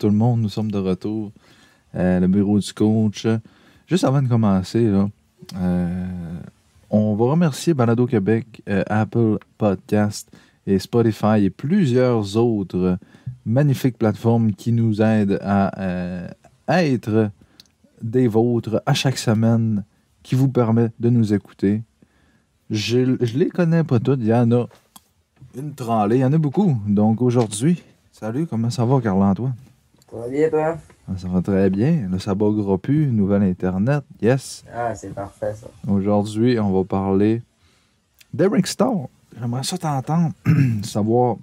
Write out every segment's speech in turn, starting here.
Tout le monde, nous sommes de retour. Euh, le bureau du coach. Juste avant de commencer, euh, on va remercier Balado Québec, euh, Apple Podcast et Spotify et plusieurs autres magnifiques plateformes qui nous aident à être des vôtres à chaque semaine, qui vous permettent de nous écouter. Je, je les connais pas toutes, il y en a une tralée, il y en a beaucoup. Donc aujourd'hui, salut, comment ça va, Carl-Antoine? Ça va bien, toi? Ah, ça va très bien. Là, ça buggera plus. Nouvelle Internet. Yes. Ah, c'est parfait, ça. Aujourd'hui, on va parler d'Eric Starr. J'aimerais ça t'entendre, savoir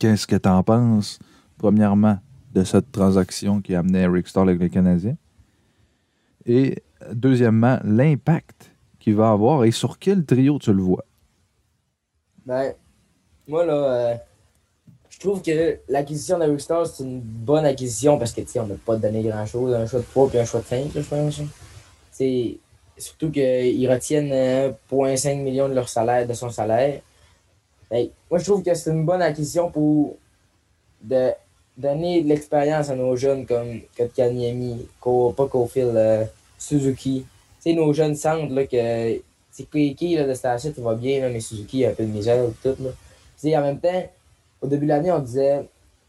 qu'est-ce que tu en penses, premièrement, de cette transaction qui a amené Eric Starr avec les Canadiens. Et deuxièmement, l'impact qu'il va avoir et sur quel trio tu le vois? Ben, moi, là, euh, je trouve que l'acquisition d'Eric Starr, c'est une bonne acquisition parce que, tu on n'a pas donné grand-chose. Un choix de 3 puis un choix de 5, je pense. C'est surtout qu'ils retiennent 1,5 million de leur salaire, de son salaire. Moi, je trouve que c'est une bonne acquisition pour de donner de l'expérience à nos jeunes comme Kotkaniemi, pas Cofield, euh, Suzuki. Tu nos jeunes sentent là, que c'est Kiki de cette il va bien, mais Suzuki a un peu de misère tout. Là. sais, en même temps, au début de l'année, on disait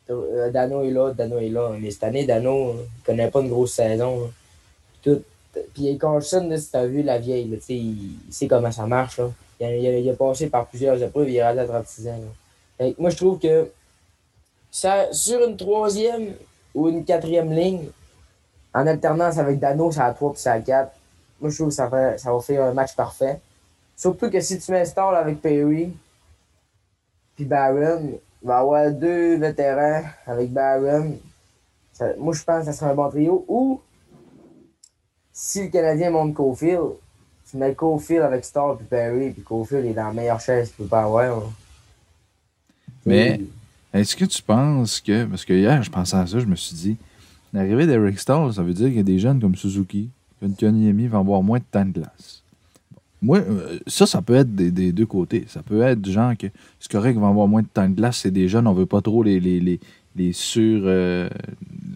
euh, Dano est là, Dano est là. Mais cette année, Dano ne connaît pas une grosse saison. Tout. Puis Carlson, si tu as vu la vieille, là, il, sait comment ça marche. Là. Il, a, il, passé par plusieurs épreuves, il est rendu à 36 ans. moi, je trouve que ça, sur une troisième ou une quatrième ligne, en alternance avec Dano, ça a 3 puis ça a 4, moi, je trouve que ça, va, ça va faire un match parfait. Surtout que si tu mets Stall avec Perry, puis Barron, il va y avoir deux vétérans avec Barron. moi, je pense que ça serait un bon trio. Ou, si le Canadien monte Cofield, tu mets Cofield avec Stall puis Perry, puis Cofield est dans la meilleure chaise tu peux pas avoir. Mais, est-ce que tu penses que. Parce que hier, je pensais à ça, je me suis dit, l'arrivée d'Eric Stall, ça veut dire qu'il y a des jeunes comme Suzuki, Kanyemi va avoir moins de temps de glace. Moi, euh, ça, ça peut être des, deux côtés. Ça peut être du genre que c'est correct qu'ils vont avoir moins de temps de glace, c'est des jeunes, on veut pas trop les, les, les, les sur euh,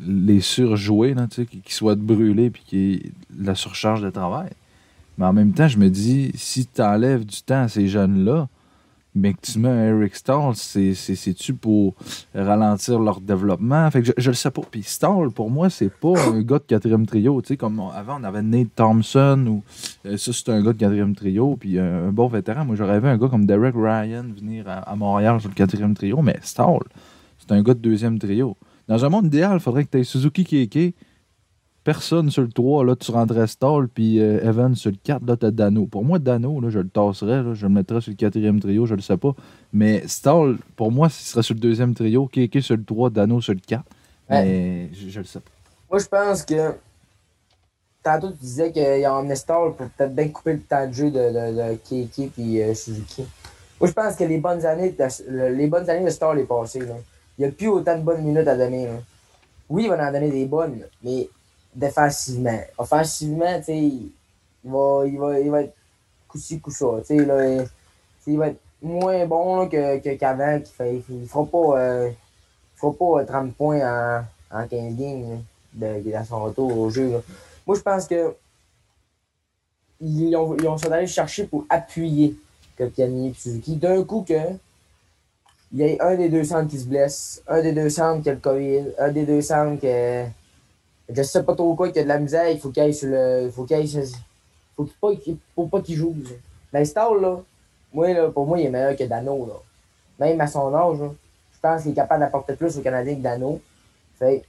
les surjouer, qui soient brûlés puis qui la surcharge de travail. Mais en même temps, je me dis, si tu enlèves du temps à ces jeunes-là, mais que tu mets Eric Stall, c'est-tu pour ralentir leur développement? Fait que je, je le sais pas. Puis Stall, pour moi, c'est pas un gars de quatrième trio. Tu sais, comme avant, on avait Nate Thompson, ou euh, ça, c'est un gars de quatrième trio, puis un, bon vétéran. Moi, j'aurais vu un gars comme Derek Ryan venir à, Montréal sur le quatrième trio, mais Stall, c'est un gars de deuxième trio. Dans un monde idéal, il faudrait que tu aies Suzuki Keke, personne sur le 3, là, tu rendrais Stall, puis euh, Evan sur le 4, là, t'as Dano. Pour moi, Dano, là, je le tasserais, je le mettrais sur le quatrième trio, je le sais pas. Mais Stall, pour moi, ce serait sur le deuxième trio, Kéké sur le 3, Dano sur le 4. Mais je, le sais pas. Moi, je pense que. Tantôt, tu disais qu'il a emmené Stall pour peut-être bien couper le temps de jeu de, de, Kéké puis euh, Suzuki. Moi, je pense que les bonnes années de, les bonnes années de Stall est passé. Là. Il n'y a plus autant de bonnes minutes à donner. Oui, il va en donner des bonnes, mais défensivement. Offensivement, tu sais, il va, il, va, il va être coup-ci, coup-ça. Tu sais, là, il va être moins bon. Que, qu'avant il ne fera pas, euh, fera pas 30 euh, points en, en 15 games de, dans son retour au jeu. Là. Moi, je pense que ils ont, ils ont allé chercher pour appuyer Kotkaniemi et Suzuki. D'un coup que il y a un des deux centres qui se blesse, un des deux centres qui a le COVID, un des deux centres qui je sais pas trop quoi qu'il y a de la misère, il faut qu'il aille sur le. faut qu'il aille Faut, pas, faut pas qu'il joue. Stall, là, moi, là, pour moi, il est meilleur que Dano. Là. Même à son âge, je pense qu'il est capable d'apporter plus aux Canadiens que Dano. Fait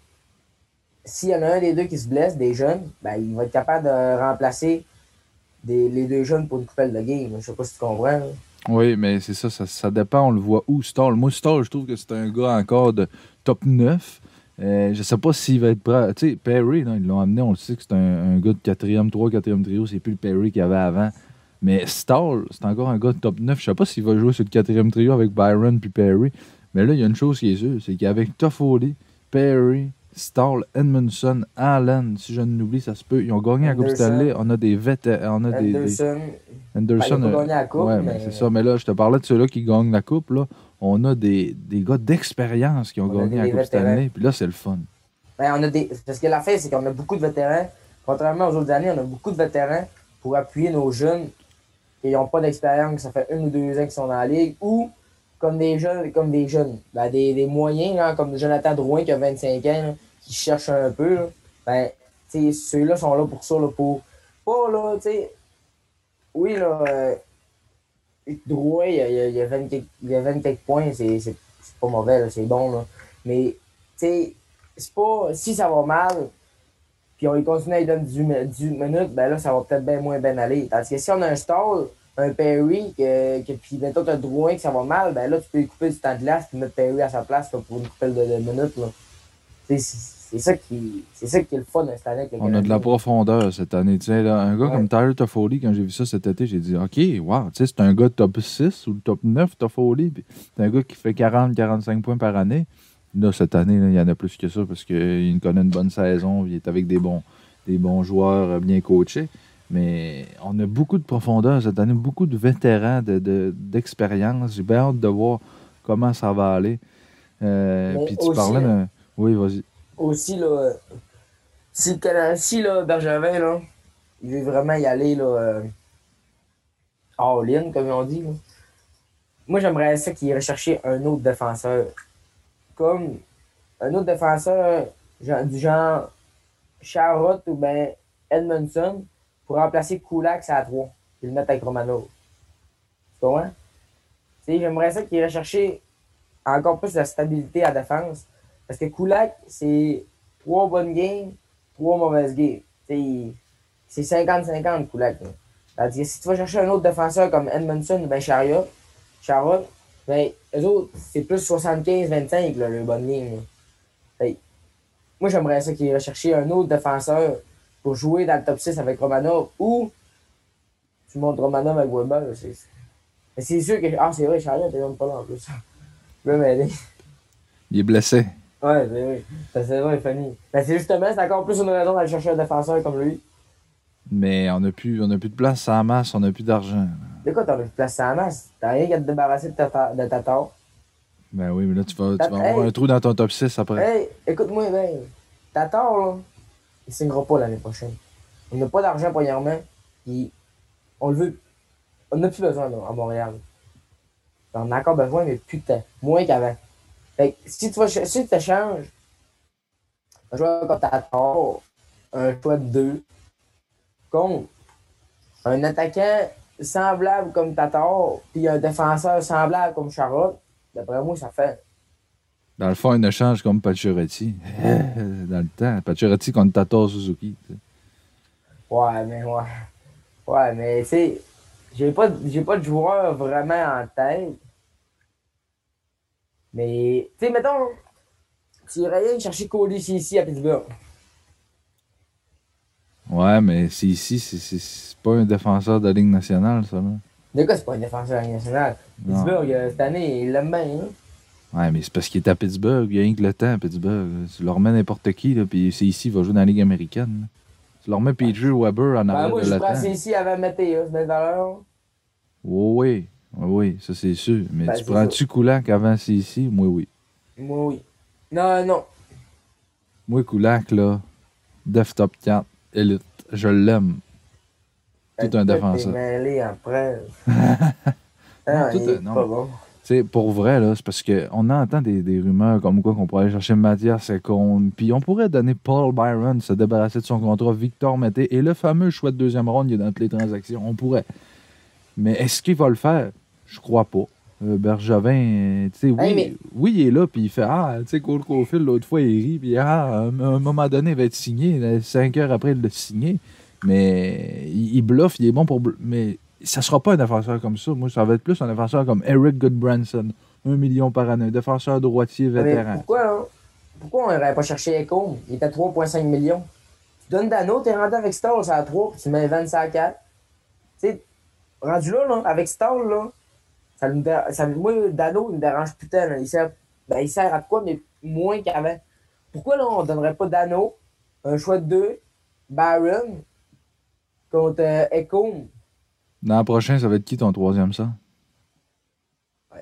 s'il y en a un des deux qui se blesse, des jeunes, ben, il va être capable de remplacer les deux jeunes pour une coupelle de game. Je sais pas si tu comprends. Oui, mais c'est ça, ça, ça, dépend, on le voit où, Stall. Moi, Stall, je trouve que c'est un gars encore de top 9. Euh, je sais pas s'il va être prêt. Tu sais, Perry, ils l'ont amené, on le sait que c'est un, gars de quatrième, 3 4e trio, c'est plus le Perry qu'il y avait avant. Mais Stall, c'est encore un gars de top 9. Je sais pas s'il va jouer sur le quatrième trio avec Byron puis Perry. Mais là, il y a une chose qui est sûre, c'est qu'avec Toffoli, Perry, Stall, Edmondson, Allen, si je ne l'oublie, ça se peut. Ils ont gagné la Coupe Stanley. On a des vétérans. On a Anderson. Des, Anderson. Ben, gagné la coupe, ouais, mais... c'est ça. Mais là, je te parlais de ceux-là qui gagnent la Coupe. Là on a des, des gars d'expérience qui ont On gagné la Coupe. Stanley. Puis là, c'est le fun. Ben, on a des... Parce que la fait, c'est qu'on a beaucoup de vétérans. Contrairement aux autres années, on a beaucoup de vétérans pour appuyer nos jeunes qui n'ont pas d'expérience, ça fait une ou deux ans qu'ils sont dans la ligue, ou comme des jeunes, comme des jeunes, ben, des, des moyens, là, comme Jonathan Drouin qui a 25 ans, là, qui cherche un peu. là. Ben, ceux-là sont là pour ça, là, pour. Pas là, tu sais. Oui, là. euh, Drouin, il y a, il y a, il y a 20 quelques- il y a 20 quelques points, c'est c'est- c'est pas mauvais, c'est bon, là. Mais, tu sais, c'est pas. Si ça va mal, puis on lui continue à lui donner 18, mi- 18 minutes, ben là, ça va peut-être bien moins bien aller. Tandis que si on a un stall, un Perry, que, que, puis mettons, t'as Drouin que ça va mal, ben là, tu peux lui couper du temps de glace puis mettre Perry à sa place là, pour une couple de, de minutes. Là. C'est ça qui c'est ça qui est le fun cette année. avec On a de la profondeur cette année. Tu sais, là, un gars Ouais. comme Tyler Toffoli, quand j'ai vu ça cet été, j'ai dit OK, wow, tu sais, c'est un gars top 6 ou top 9, Toffoli. C'est un gars qui fait 40-45 points par année. Là, cette année, là, il y en a plus que ça parce qu'il connaît une bonne saison. Il est avec des bons, des bons joueurs euh, bien coachés. Mais on a beaucoup de profondeur cette année, beaucoup de vétérans de- de- d'expérience. J'ai bien hâte de voir comment ça va aller. Euh, Puis tu aussi, parlais d'un. Oui, vas-y. Aussi, là, si, si là, Bergevin, là, il veut vraiment y aller là, euh, all-in, comme on dit, moi, j'aimerais ça qu'il chercher un autre défenseur. Comme un autre défenseur du genre Charrot ou ben Edmondson pour remplacer Kulak à 3 et le mettre avec Romanov. Tu comprends? J'aimerais ça qu'il chercher encore plus de stabilité à défense. Parce que Kulak, c'est trois bonnes games, trois mauvaises games. C'est 50-50 Kulak. si tu vas chercher un autre défenseur comme Edmondson ou ben ben, eux autres, c'est plus 75-25 là, le bonne game. moi, j'aimerais ça qu'il irait chercher un autre défenseur pour jouer dans le top 6 avec Romanov ou tu montes Romanov avec Weber. c'est- sûr que. Ah, c'est vrai, Chariot, t'es même pas là en plus. Je. Il est blessé. Ouais, c'est vrai. Ta saison est funny. Ben, c'est justement, c'est encore plus une raison d'aller chercher un défenseur comme lui. Mais on n'a plus, on a plus de place à la masse, on n'a plus d'argent. De quoi t'as envie de placer à la masse? T'as rien qu'à te débarrasser de ta, ta- de ta tort. Ben oui, mais là, tu vas, tu vas Hey! avoir un trou dans ton top 6 après. Hey, écoute-moi, ben, ta tort, là, il signera pas l'année prochaine. On n'a pas d'argent, premièrement, puis on le veut. On n'a plus besoin, là, à Montréal. On a encore besoin, mais plus de temps. Moins qu'avant. Fait que si tu vas, si tu changes, un joueur comme Tatar, un choix de deux, contre un attaquant semblable comme Tatar, puis un défenseur semblable comme Charlotte, d'après moi, ça fait. Dans le fond, un échange comme Pacioretty. dans le temps. Pacioretty contre Tato Suzuki. Ouais, mais ouais. Ouais, mais tu sais, j'ai pas, j'ai pas de joueur vraiment en tête. Mais, tu sais, mettons, tu irais rien chercher Cody ici à Pittsburgh. Ouais, mais c'est ici, c'est- c'est c'est pas un défenseur de la Ligue nationale, ça. Là. De quoi, c'est pas un défenseur national. Non. Pittsburgh, euh, cette année, il l'aime bien. Hein? Ouais, mais c'est parce qu'il est à Pittsburgh. Il y a rien que le temps à Pittsburgh. Tu leur mets n'importe qui, là, puis c'est ici, il va jouer dans la Ligue américaine. là. Tu leur mets Pedro Weber en Ben, arrière moi, de je le prends ici avant belle valeur. Oui, oui. Oui, ça c'est sûr. Mais Ben, tu prends-tu Koulak avant c'est ici? Moi, oui. Moi, oui. Non, non. Moi, Koulak, là, Def Top 4, élite. Je l'aime. Tout un Toi, défenseur. Mêlé après. Ah, tout un- non. pas bon. Pour vrai, là, c'est parce qu'on entend des, des rumeurs comme quoi qu'on pourrait aller chercher Mathias Seconde, puis on pourrait donner Paul Byron, se débarrasser de son contrat, Victor Mété, et le fameux choix de deuxième ronde, il est dans toutes les transactions. On pourrait. Mais est-ce qu'il va le faire? Je crois pas. Euh, Bergevin, euh, tu sais, oui, Hey, mais- oui, il est là, puis il fait Ah, tu sais, Cole Caulfield, l'autre fois, il rit, puis ah, à un, moment donné, il va être signé. Cinq heures après, il l'a signé. Mais il, il bluffe, il est bon pour. Mais ça sera pas un défenseur comme ça. Moi, ça va être plus un défenseur comme Eric Goodbranson. Un million par année. Un défenseur droitier Mais vétéran. pourquoi, là? Pourquoi on n'aurait pas cherché Ecom? Il était à 3,5 millions. Tu donnes Dano, t'es rendu avec Stall, c'est à 3, puis tu mets 25 à 4. Tu sais, rendu là, là, avec Stall, là, ça moi, Dano, il me dérange putain, là. Il sert, ben, il sert à quoi, mais moins qu'avant. Pourquoi, là, on donnerait pas Dano, un choix de 2, Baron, contre euh, Dans le prochain, ça va être qui ton troisième ça?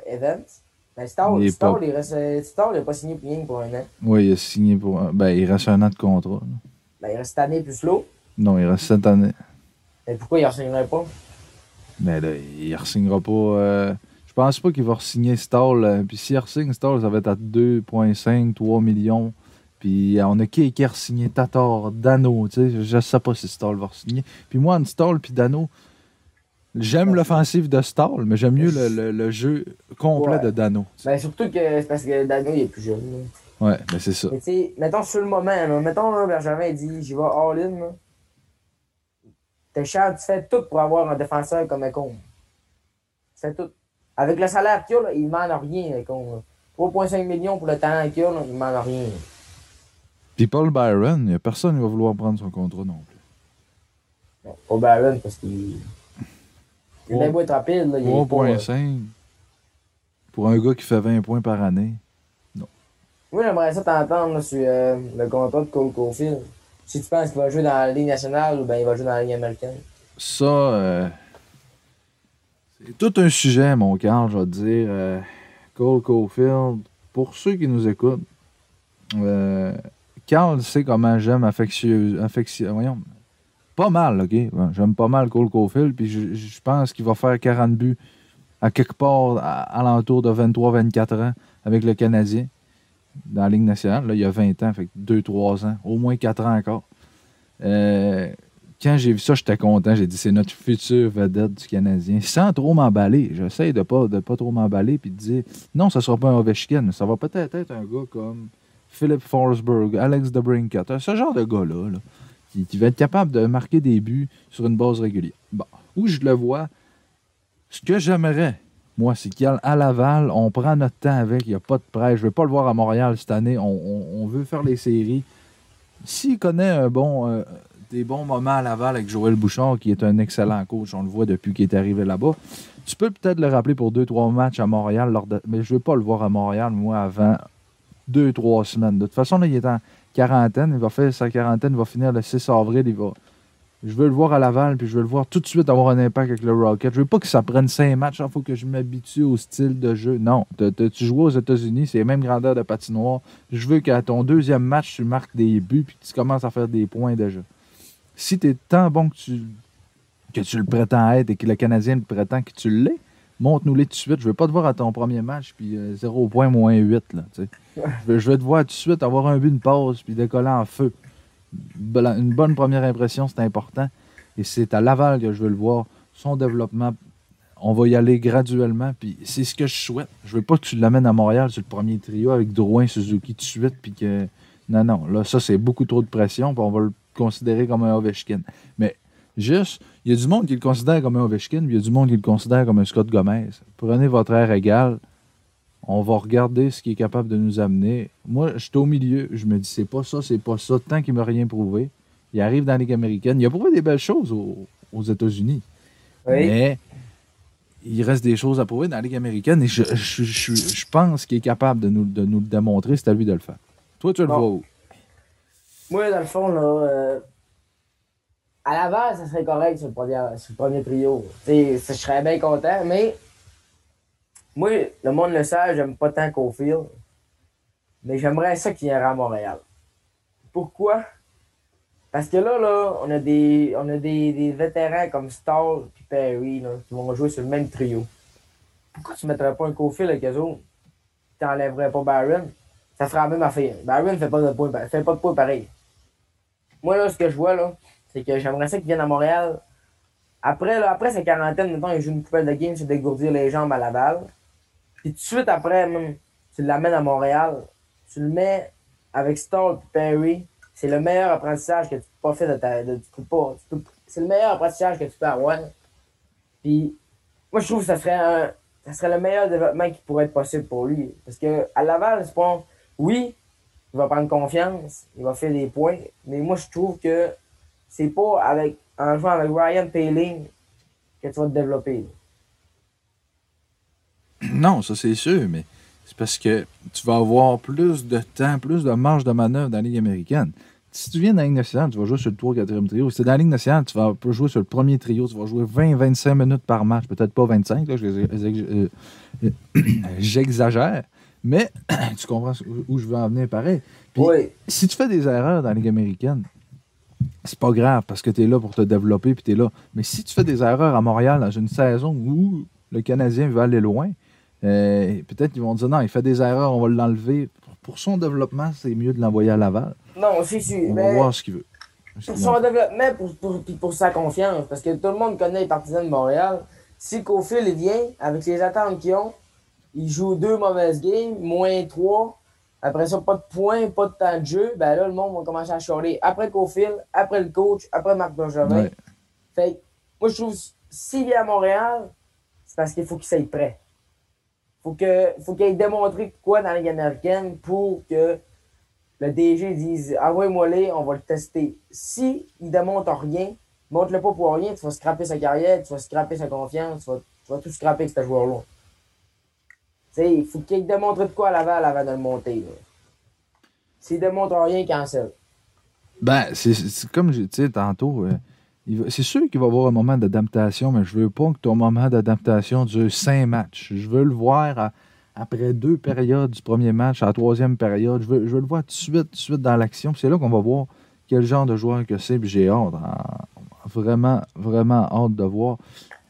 Evans? Ben, Stall, Il pas- reste, euh, il a pas signé pour rien pour un an. Oui, il a signé pour. un- Ben, il reste un an de contrat. là. Ben, il reste cette année plus l'eau. Non, il reste cette année. Mais pourquoi il ne signerait pas? Mais là, il ne signera pas. euh, je pense pas qu'il va signer Stall. euh, Puis s'il signe Stall, ça va être à 2,5, 3 millions. Puis euh, on a qui qui a signé Tatar, Dano. Tu sais, je, je sais pas si Stall va signer. Puis moi, Stall puis Dano, j'aime l'offensive de Stall, mais j'aime mieux le, le- le jeu complet Ouais. de Dano. Ben, surtout que c'est parce que Dano, il est plus jeune. là. Ouais, mais c'est ça. Mais tu sais, mettons sur le moment, là, mettons là, Benjamin il dit j'y vais all-in. T'es cher, tu fais tout pour avoir un défenseur comme Econ. Tu fais tout. Avec le salaire qu'il a, il demande rien, Econ. là. 3,5 millions pour le talent qu'il a, là, il rien. Puis Paul Byron, il n'y a personne qui va vouloir prendre son contrat non plus. Bon, Pas Barron parce qu'il. Il est beau être rapide, là. Il est pas, euh, 3,5 pour un gars qui fait 20 points par année. Moi, j'aimerais ça t'entendre là, sur euh, le contrat de Cole Caulfield. Si tu penses qu'il va jouer dans la Ligue nationale ou ben il va jouer dans la Ligue américaine. Ça, euh, c'est tout un sujet, mon Carl, je vais te dire. Euh, Cole Caulfield, pour ceux qui nous écoutent, euh, Carl sait comment j'aime affectueuse, affectio- voyons, pas mal, OK? J'aime pas mal Cole Caulfield, puis je, pense qu'il va faire 40 buts à quelque part à, alentour de 23-24 ans avec le Canadien dans la Ligue nationale. Là, il y a 20 ans, fait 2-3 ans, au moins 4 ans encore. Euh, quand j'ai vu ça, j'étais content. J'ai dit, c'est notre futur vedette du Canadien. Sans trop m'emballer. J'essaie de pas, de pas trop m'emballer puis de dire, non, ça sera pas un Ovechkin, mais ça va peut-être être un gars comme Philip Forsberg, Alex DeBrincat, ce genre de gars-là, là, qui, va être capable de marquer des buts sur une base régulière. Bon, où je le vois, ce que j'aimerais, moi, c'est qu'à Laval, on prend notre temps avec, il n'y a pas de prêt. Je ne veux pas le voir à Montréal cette année. On veut faire les séries. S'il connaît un bon, euh, des bons moments à Laval avec Joël Bouchard, qui est un excellent coach, on le voit depuis qu'il est arrivé là-bas, tu peux peut-être le rappeler pour deux, trois matchs à Montréal, lors de- mais je ne veux pas le voir à Montréal, moi, avant deux, trois semaines. De toute façon, là, il est en quarantaine, il va faire sa quarantaine, il va finir le 6 avril. Je veux le voir à Laval, puis je veux le voir tout de suite avoir un impact avec le Rocket. Je veux pas que ça prenne cinq matchs, il faut que je m'habitue au style de jeu. Non, tu joues aux États-Unis, c'est la même grandeur de patinoire. Je veux qu'à ton deuxième match, tu marques des buts, puis tu commences à faire des points déjà. Si tu es tant bon que tu, le prétends être et que le Canadien le prétend que tu l'es, montre-nous-les tout de suite. Je veux pas te voir à ton premier match, puis 0 point moins 8. Là, je, veux, te voir tout de suite avoir un but, une pause, puis décoller en feu. Une bonne première impression, c'est important. Et c'est à Laval que je veux le voir. Son développement, on va y aller graduellement. Puis c'est ce que je souhaite. Je veux pas que tu l'amènes à Montréal sur le premier trio avec Drouin, Suzuki tout de suite. Puis que. Non, non. Là, ça, c'est beaucoup trop de pression. Puis on va considérer comme un Ovechkin. Mais juste, il y a du monde qui le considère comme un Ovechkin. Puis il y a du monde qui le considère comme un Scott Gomez. Prenez votre air égal. On va regarder ce qui est capable de nous amener. Moi, je suis au milieu. Je me dis, c'est pas ça, c'est pas ça. Tant qu'il m'a rien prouvé. Il arrive dans la Ligue américaine. Il a prouvé des belles choses aux, aux États-Unis. Oui. Mais il reste des choses à prouver dans la Ligue américaine et je, je- je- je pense qu'il est capable de nous, de nous le démontrer. C'est à lui de le faire. Toi, tu le Bon. vois où? Moi, dans le fond, là, euh, à Laval, ça serait correct sur le premier, sur le premier trio. Je serais bien content, mais moi, le monde le sait, j'aime pas tant Cofield, mais j'aimerais ça qu'il vienne à Montréal. Pourquoi? Parce que là, là, on a des, on a des, des vétérans comme Stall et Perry là, qui vont jouer sur le même trio. Pourquoi tu mettrais pas un Cofield avec eux autres? Tu n'enlèverais pas Barron? Ça ferait la même affaire. Barron fait pas de points, fait pas de points pareil. Moi, là, ce que je vois, là, c'est que j'aimerais ça qu'il vienne à Montréal. Après, là, après sa quarantaine, mettons, il joue une coupelle de game, c'est dégourdir les jambes à Laval. Puis tout de suite après, même, tu l'amènes à Montréal. Tu le mets avec Stall et Perry. C'est le meilleur apprentissage que tu peux pas faire de ta. de- C'est le meilleur apprentissage que tu peux avoir. Puis, moi, je trouve que ça serait un. Ça serait le meilleur développement qui pourrait être possible pour lui. Parce que à Laval, c'est pas. Oui, il va prendre confiance, il va faire des points, mais moi, je trouve que c'est pas avec en jouant avec Ryan Paling que tu vas te développer. Non, ça c'est sûr, mais c'est parce que tu vas avoir plus de temps, plus de marge de manœuvre dans la Ligue américaine. si tu viens dans la Ligue nationale, tu vas jouer sur le 3 4e trio. Si tu es dans la Ligue nationale, tu vas jouer sur le premier trio. Tu vas jouer 20-25 minutes par match. Peut-être pas 25, là, je- je- euh, j'exagère. Mais tu comprends où je veux en venir pareil. Puis, Oui. si tu fais des erreurs dans la Ligue américaine, c'est pas grave parce que tu es là pour te développer puis tu es là. Mais si tu fais des erreurs à Montréal dans une saison où le Canadien veut aller loin, euh, peut-être qu'ils vont dire non, il fait des erreurs, on va l'enlever. Pour, pour son développement, c'est mieux de l'envoyer à Laval. Non, c'est sûr. On va mais voir ce qu'il veut. pour son développement, pour, pour, puis pour sa confiance, parce que tout le monde connaît les partisans de Montréal. Si Cofield vient, avec les attentes qu'ils ont, il joue deux mauvaises games, moins trois. Après ça, pas de points, pas de temps de jeu. Ben là, le monde va commencer à chialer. Après Cofield, après le coach, après Marc Bergevin. Ouais. Fait que, moi, je trouve, s'il vient à Montréal, c'est parce qu'il faut qu'il soit prêt. Faut que, faut qu'il ait démontré quoi dans la Ligue américaine pour que le DG dise Envoie-moi les, on va le tester. Si il démontre rien, montre-le pas pour rien, tu vas scraper sa carrière, tu vas scraper sa confiance, tu vas, tu vas tout scraper avec ce joueur-là. Tu sais, il faut qu'il démontre de quoi à Laval avant de le monter. S'il démontre rien, cancel. Ben, c'est- comme je disais tantôt, euh, c'est sûr qu'il va y avoir un moment d'adaptation, mais je veux pas que ton moment d'adaptation dure cinq matchs. Je veux le voir après deux périodes du premier match, à la troisième période. Je veux, je veux le voir tout de suite, tout de suite dans l'action. C'est là qu'on va voir quel genre de joueur que c'est. J'ai hâte, en- vraiment, vraiment hâte de voir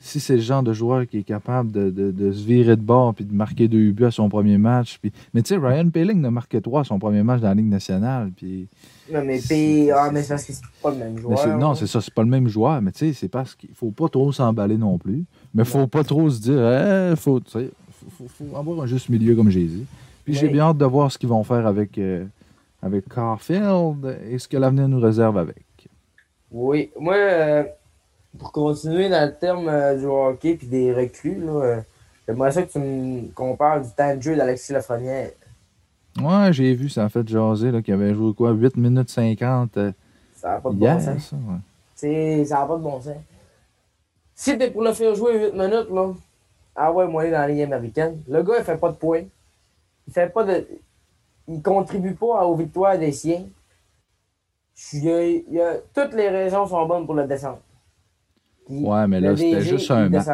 si c'est le genre de joueur qui est capable de, de- de se virer de bord puis de marquer deux buts à son premier match. Puis... Mais tu sais, Ryan Pelling a marqué trois à son premier match dans la Ligue nationale. Puis... Non, mais, C'est- puis, ah, mais c'est parce que c'est pas le même joueur. non, là. c'est ça, c'est pas le même joueur, mais tu sais, c'est parce qu'il faut pas trop s'emballer non plus. Mais faut pas trop se dire, eh, faut, faut, faut- faut avoir un juste milieu, comme j'ai dit. Puis j'ai bien hâte de voir ce qu'ils vont faire avec, euh, avec Carfield et ce que l'avenir nous réserve avec. Oui, moi, euh, pour continuer dans le terme euh, du hockey puis des recrues, là, euh, j'aimerais ça que tu me qu'on parle du temps de jeu d'Alexis Lafrenière. Ouais, j'ai vu, ça a fait jaser, là, qu'il avait joué quoi, 8 minutes 50 euh, Ça n'a pas de hier, bon sens. ça, ouais. C'est- Ça n'a pas de bon sens. Si t'es pour le faire jouer 8 minutes, là, ah ouais, moi, dans la Ligue américaine, le gars, il fait pas de points. Il fait pas de. Il contribue pas aux victoires des siens. Il y a, il y a- toutes les raisons sont bonnes pour le descendre. Puis, Ouais, mais là, c'était juste un match.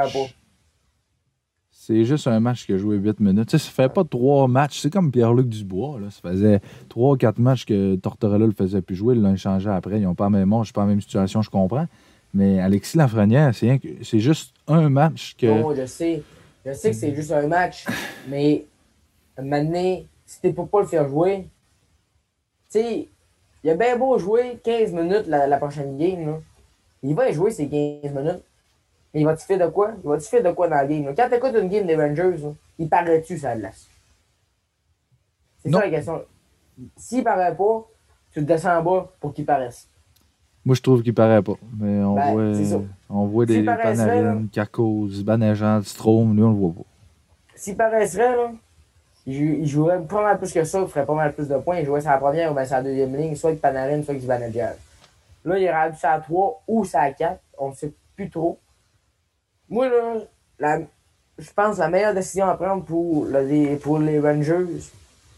C'est juste un match qui a joué 8 minutes. Tu sais, ça fait pas trois matchs. C'est comme Pierre-Luc Dubois. Là. Ça faisait 3 quatre matchs que Tortorella le faisait plus jouer. Ils l'ont échangé après. Ils n'ont pas le même c'est pas la même situation, je comprends. Mais Alexis Lafrenière, c'est juste un match que. Non, je sais. Je sais que c'est juste un match. Mais maintenant, si t'es pour pas le faire jouer, tu sais, il a bien beau jouer 15 minutes la, la prochaine game. Là. Il va y jouer ces 15 minutes. Mais il va-tu faire de quoi? Il va-tu faire de quoi dans la game? Là? Quand t'écoutes une game des Rangers, là, il paraît-tu ça glace? C'est ça la question. S'il paraît pas, tu le descends en bas pour qu'il paraisse. Moi, je trouve qu'il paraît pas. Mais on Ben, voit, on voit des paraissait, Panarin, Kako, Zibanejad, Strom. Lui, on le voit pas. S'il paraisserait, là, il, jou- il jouerait pas mal plus que ça, il ferait pas mal plus de points. Il jouerait la première ou bien la deuxième ligne, soit avec Panarin, soit avec Zibanejad. Là, il est rendu sur la 3 ou sur la 4, on ne sait plus trop. Moi, là, la- je pense que la meilleure décision à prendre pour, le- pour les Rangers,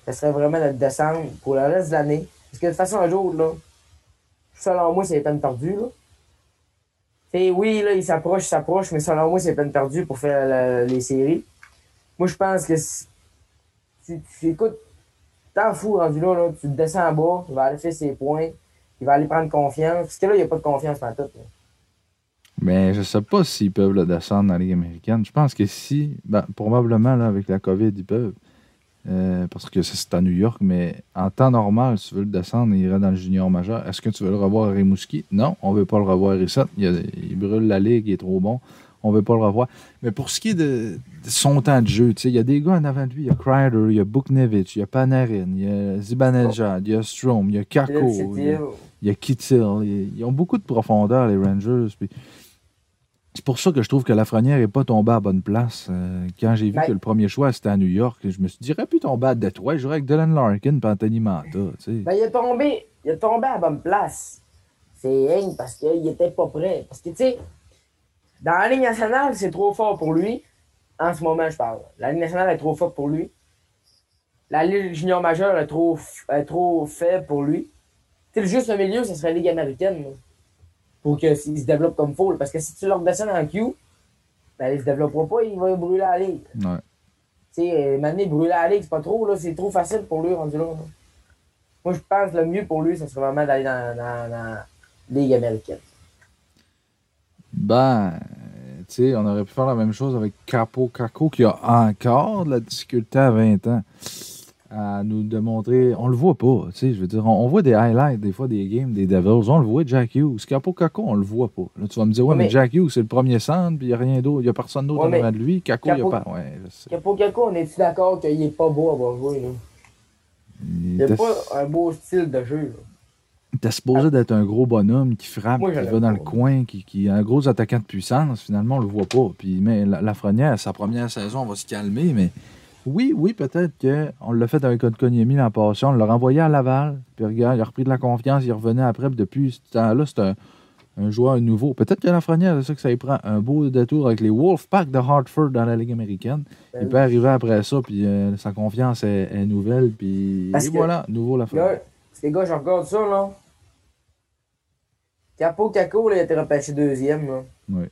ce serait vraiment de descendre pour le reste de l'année. Parce que de toute façon, un jour, là, selon moi, c'est peine perdue. Là. Oui, là, il s'approche, il s'approche, mais selon moi, c'est peine perdue pour faire la- les séries. Moi, je pense que si tu, tu écoutes, t'en fous rendu là, tu te descends en bas, il va aller faire ses points, il va aller prendre confiance. Parce que là, il n'y a pas de confiance dans tout. là. Mais je sais pas s'ils peuvent le descendre dans la Ligue américaine. Je pense que si, ben, probablement là, avec la COVID, ils peuvent. Euh, parce que c'est à New York, mais en temps normal, si tu veux le descendre, il irait dans le junior majeur. Est-ce que tu veux le revoir à Rimouski? Non, on veut pas le revoir à Rissot. Il, il brûle la ligue, il est trop bon. On veut pas le revoir. Mais pour ce qui est de, de son temps de jeu, il y a des gars en avant de lui. Il y a Kreider, il y a Buknevich, il y a Panarin, il y a Zibanejad, il y a Strom, il y a Kako. Il y a- y Kittil. Ils, ils ont beaucoup de profondeur, les Rangers. puis c'est pour ça que je trouve que Lafrenière n'est pas tombé à bonne place. Euh, quand j'ai vu Ben- que le premier choix, c'était à New York, je me suis dit, il aurait pu tomber à Detroit. Je jouerais avec Dylan Larkin et Anthony Manta. Ben, il est tombé, il est tombé à bonne place. C'est rien parce qu'il était pas prêt. Parce que, tu sais, dans la Ligue nationale, c'est trop fort pour lui. En ce moment, je parle. La Ligue nationale est trop forte pour lui. La Ligue junior majeure est trop, est trop faible pour lui. le juste milieu, ça serait la Ligue américaine. là. Pour qu'ils se développent comme faut. là. Parce que si tu leur descends en Q, ben, ils se développeront pas, il va brûler la Ligue. Ouais. Tu sais, euh, maintenant, brûler la Ligue, c'est pas trop, là. C'est trop facile pour lui, rendu là. Moi, je pense que le mieux pour lui, ça serait vraiment d'aller dans, dans, dans la Ligue américaine. Ben, tu sais, on aurait pu faire la même chose avec Capo Caco qui a encore de la difficulté à 20 ans à nous démontrer. On le voit pas, tu sais, je veux dire, on, on voit des highlights des fois des games des Devils, on le voit Jack Hughes. Capo Caco, on le voit pas. Là, tu vas me dire, ouais, mais, mais- Jack Hughes, c'est le premier centre, puis il n'y a rien d'autre, il n'y a personne d'autre Ouais, en mais avant de lui. Caco, il n'y a Capo- pas. Ouais. Capo Caco, on est-tu d'accord qu'il est pas beau à avoir joué, là? Il Il a était, pas un beau style de jeu, là. Était supposé d'être un gros bonhomme qui frappe, Moi, qui va dans le coin, qui, qui est un gros attaquant de puissance. Finalement, on le voit pas. Puis, mais la, Lafrenière, sa première saison, on va se calmer, mais oui, oui, peut-être qu'on l'a fait avec Kotkaniemi l'an passé. On l'a renvoyé à Laval. Puis regarde, il a repris de la confiance, il revenait après. Puis depuis ce temps-là, c'est un, un joueur nouveau. Peut-être que Lafrenière, c'est ça que ça lui prend un beau détour avec les Wolfpack de Hartford dans la Ligue américaine. Ben il peut arriver après ça, puis euh, sa confiance est, est nouvelle. Puis et voilà, nouveau Lafrenière. Les gars, je regarde ça, là. Capo Caco, là, il a été repêché deuxième, là. Oui.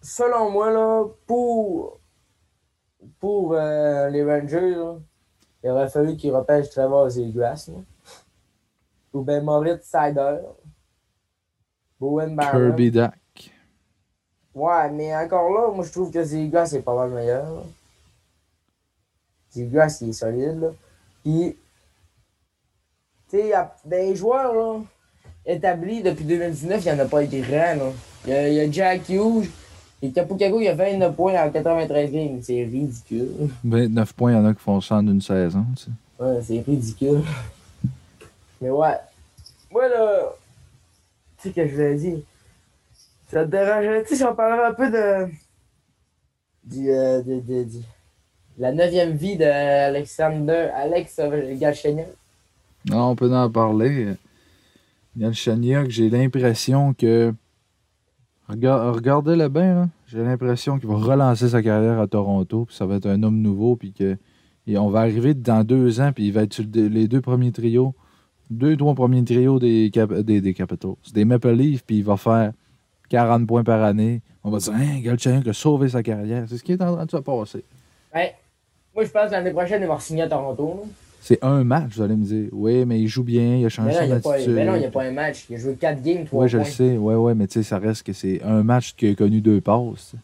Selon moi, là, pour, pour euh, les Rangers, là, il aurait fallu qu'ils repêchent Trevor Zegras. Ou ben Moritz Sider. Bowen Barron. Kirby Dak. Ouais, mais encore là, moi je trouve que Zegras est pas mal meilleur. Zegras, il est solide, là. Puis, tu sais, il y a des joueurs, là, établis depuis 2019, il n'y en a pas été grand, là. Il y a, il y a Jack Hughes, et Capucago, il a 29 points en 93 games. C'est ridicule. 29 points, il y en a qui font ça en une saison. tu sais. Ouais, c'est ridicule. Mais ouais. Moi, là, tu sais que je l'ai dit. Ça te dérangerait, tu sais, j'en parlerai un peu de. Du. euh, de, de, du- la neuvième vie d'Alexander. Alex Galchenyuk? Non, on peut en parler. Galchenyuk, j'ai l'impression que. Rega- Regardez-le bien, là. J'ai l'impression qu'il va relancer sa carrière à Toronto, puis ça va être un homme nouveau, puis que. et on va arriver dans deux ans, puis il va être sur le- les deux premiers trios, deux, trois premiers trios des, Cap- des, des des Maple Leafs, puis il va faire 40 points par année. On va dire, hein, Galchenyuk a sauvé sa carrière. C'est ce qui est en train de se passer. Ouais. Moi, je pense que l'année prochaine, il va signer à Toronto. là. C'est un match, vous allez me dire. Oui, mais il joue bien, il a changé Mais son attitude. mais non, il n'y a pas un match. Il a joué 4 games, 3 Oui, je le sais. Oui, oui, mais tu sais, ça reste que c'est un match qui a connu deux passes.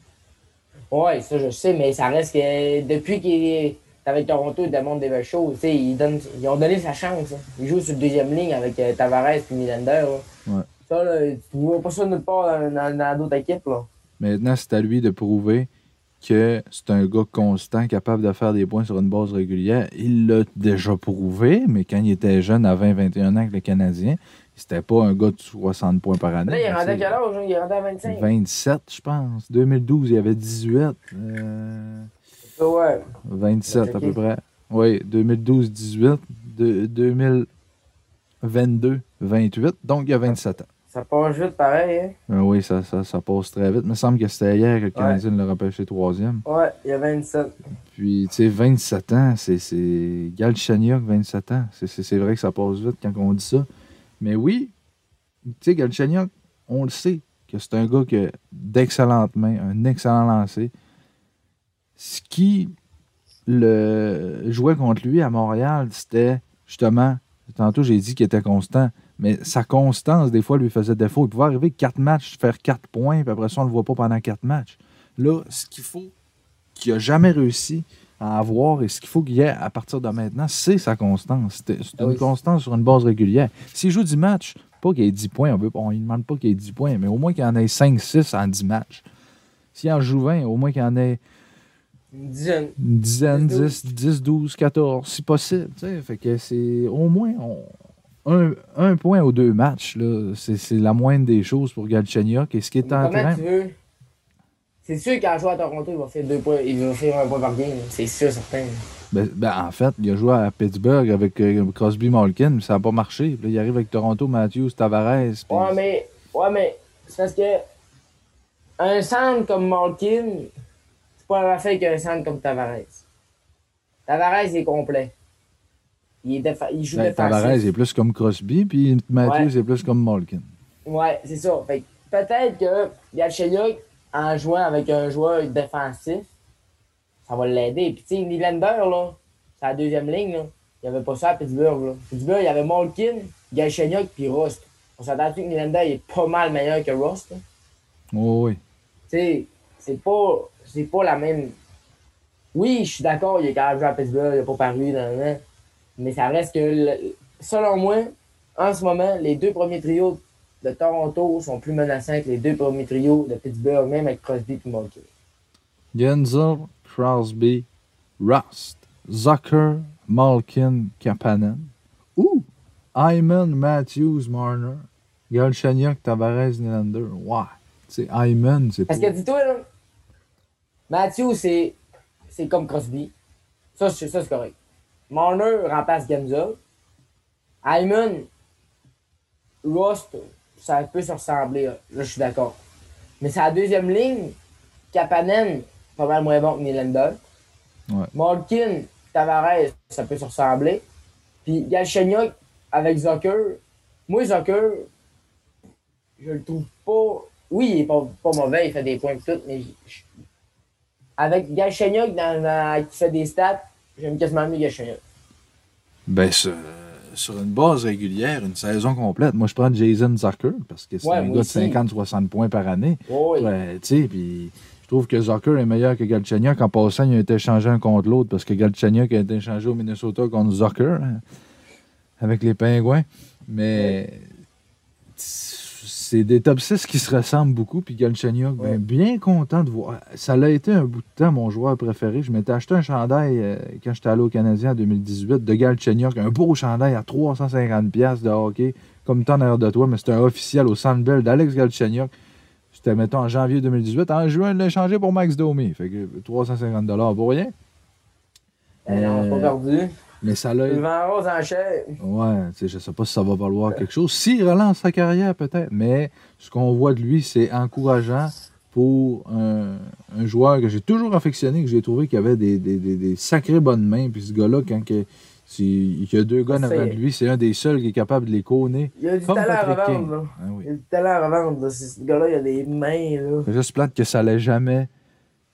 Ouais, ça, je sais, mais ça reste que depuis qu'il est avec Toronto, il demande des belles choses. Ils, donnent- ils ont donné sa chance. hein. Il joue sur la deuxième ligne avec euh, Tavares et Nylander. Ouais. Ça, là, tu ne vois pas ça nulle part dans, dans- dans d'autres équipes. Là. Maintenant, c'est à lui de prouver que c'est un gars constant, capable de faire des points sur une base régulière. Il l'a déjà prouvé, mais quand il était jeune, à 20-21 ans avec le Canadien, c'était pas un gars de 60 points par année. Là, il rendu à quel âge? hein? Il rendu à 25. 27, je pense. 2012, il avait 18. Euh, Ouais. 27 à peu près. Oui, 2012-18. de- 2022, 28. Donc, il y a 27 ans. Ça passe vite pareil. Hein? Euh, oui, ça, ça, ça passe très vite. Il me semble que c'était hier que le Canadien l'a repêché troisième. Ouais, il y a 27. Puis, tu sais, 27 ans, c'est- c'est Galchenyuk, 27 ans. C'est- C'est c'est vrai que ça passe vite quand on dit ça. Mais oui, tu sais, Galchenyuk, on le sait que c'est un gars qui a d'excellentes mains, un excellent lancer. Ce qui le jouait contre lui à Montréal, c'était justement, tantôt j'ai dit qu'il était constant, mais sa constance, des fois, lui faisait défaut. Il pouvait arriver quatre matchs, faire quatre points, puis après ça, on ne le voit pas pendant quatre matchs. Là, ce qu'il faut, qu'il n'a jamais réussi à avoir et ce qu'il faut qu'il y ait à partir de maintenant, c'est sa constance. C'est Ah une oui. constance sur une base régulière. S'il joue 10 matchs, pas qu'il ait 10 points, on ne lui demande pas qu'il ait 10 points, mais au moins qu'il en ait 5-6 en 10 matchs. S'il en joue 20, au moins qu'il en ait Une dizaine. une dizaine, 10, 10, 10, 12, 14, si possible. Fait que c'est au moins on- un, un point aux deux matchs. là, C'est c'est la moindre des choses pour Galchenyuk. Et ce qui est en train. C'est sûr qu'en jouant à Toronto, il va faire deux points. Il va faire un point par game. C'est sûr, certain. Ben, ben, en fait, il a joué à Pittsburgh avec euh, Crosby Malkin, mais ça n'a pas marché. Là, il arrive avec Toronto, Matthews, Tavares. puis- Ouais, mais, ouais, mais c'est parce que un centre comme Malkin, c'est pas la même affaire qu'un centre comme Tavares. Tavares est complet. Il, est défa- il joue Ben, défensif. Tavares est plus comme Crosby, puis Matthews Ouais. est plus comme Malkin. Ouais, c'est ça. Fait peut-être que Galchenyuk, en jouant avec un joueur défensif, ça va l'aider. Puis tu sais, Nylander, là, c'est la deuxième ligne, là. Il n'y avait pas ça à Pittsburgh, là. Pittsburgh, il y avait Malkin, Galchenyuk, puis Rust. On s'attend que Nylander il est pas mal meilleur que Rust, là? Oh, oui. Tu sais, c'est pas, c'est pas la même. Oui, je suis d'accord, il est quand même joué à Pittsburgh, il n'a pas paru, nan, nan. Mais ça reste que, le- selon moi, en ce moment, les deux premiers trios de Toronto sont plus menaçants que les deux premiers trios de Pittsburgh, même avec Crosby et Malkin. Genzel, Crosby, Rust, Zucker, Malkin, Kapanen. Ou Hyman, Matthews, Marner, Galchenyuk, Tavares, Nylander. Ouais. Sais, Hyman, c'est pas... Parce que dis-toi, là, Matthew, c'est, c'est comme Crosby. Ça, c'est, ça, c'est correct. Marner remplace Genza. Hyman, Rust, ça peut se ressembler. Là, je suis d'accord. Mais c'est la deuxième ligne. Kapanen, pas mal moins bon que Nylander. Ouais. Malkin, Tavares, ça peut se ressembler. Puis Galchenyuk avec Zucker. Moi, Zucker, je le trouve pas. Oui, il est pas, pas mauvais, il fait des points et tout, mais je- avec Galchenyuk dans, dans- qui fait des stats, j'aime quasiment mieux Galchenyuk. Ben, sur, sur une base régulière, une saison complète, moi, je prends Jason Zucker, parce que c'est Ouais, un gars aussi. de 50-60 points par année. Oui. Tu sais, puis je trouve que Zucker est meilleur que Galchenyuk. En passant, il a été échangé un contre l'autre parce que Galchenyuk a été échangé au Minnesota contre Zucker hein, avec les Pingouins. Mais c'est des top 6 qui se ressemblent beaucoup. Puis Galchenyuk, ben, Ouais. bien content de voir. Ça l'a été un bout de temps mon joueur préféré. Je m'étais acheté un chandail euh, quand j'étais allé au Canadien en 2018 de Galchenyuk, un beau chandail à 350$ piastres de hockey, comme ton air de toi, mais c'était un officiel au Sandbell d'Alex Galchenyuk. C'était, mettons, en janvier 2018. En juin, il l'a échangé pour Max Domi. Fait que 350$ pour rien. Ben non, c'est pas Euh, perdu. Mais ça l'a rose en chair. Ouais, tu sais, je sais pas si ça va valoir quelque chose. S'il relance sa carrière, peut-être. Mais ce qu'on voit de lui, c'est encourageant pour un, un joueur que j'ai toujours affectionné, que j'ai trouvé qui avait des, des, des, des sacrées bonnes mains. Puis ce gars-là, quand il y a deux gars en Ça, avant de c'est- lui, c'est un des seuls qui est capable de les côner. Il a du talent à revendre. Ah oui. Il a du talent à revendre, là. Ce gars-là, il a des mains. C'est juste plate que ça allait jamais.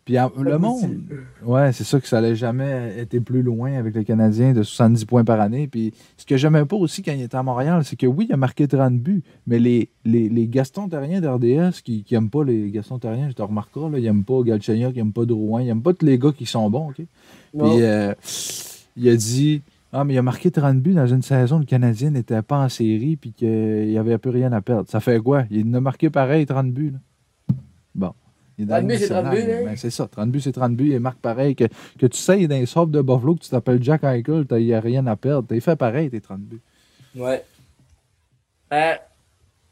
Puis le monde, ouais, c'est ça que ça allait jamais été plus loin avec les Canadiens de 70 points par année. Puis ce que j'aimais pas aussi quand il était à Montréal, c'est que oui, il a marqué 30 buts, mais les, les, les Gaston Terriens d'RDS qui, qui aiment pas les Gaston Terriens, je te remarqueras, là, ils aiment pas Galchenyuk, ils aiment pas Drouin, ils aiment pas tous les gars qui sont bons. Puis euh, il a dit Ah, mais il a marqué 30 buts dans une saison où le Canadien n'était pas en série puis qu'il n'y avait plus rien à perdre. Ça fait quoi? Il en a marqué pareil 30 buts. Là. Bon. Il est dans 30 la buts, c'est 30 nationale, buts, hein? ben, c'est ça, 30 buts, c'est 30 buts. Il marque pareil. Que, que tu sais, dans les sortes de Buffalo, que tu t'appelles Jack Eichel, il n'y a rien à perdre. T'as fait pareil, tes 30 buts. Ouais. Euh,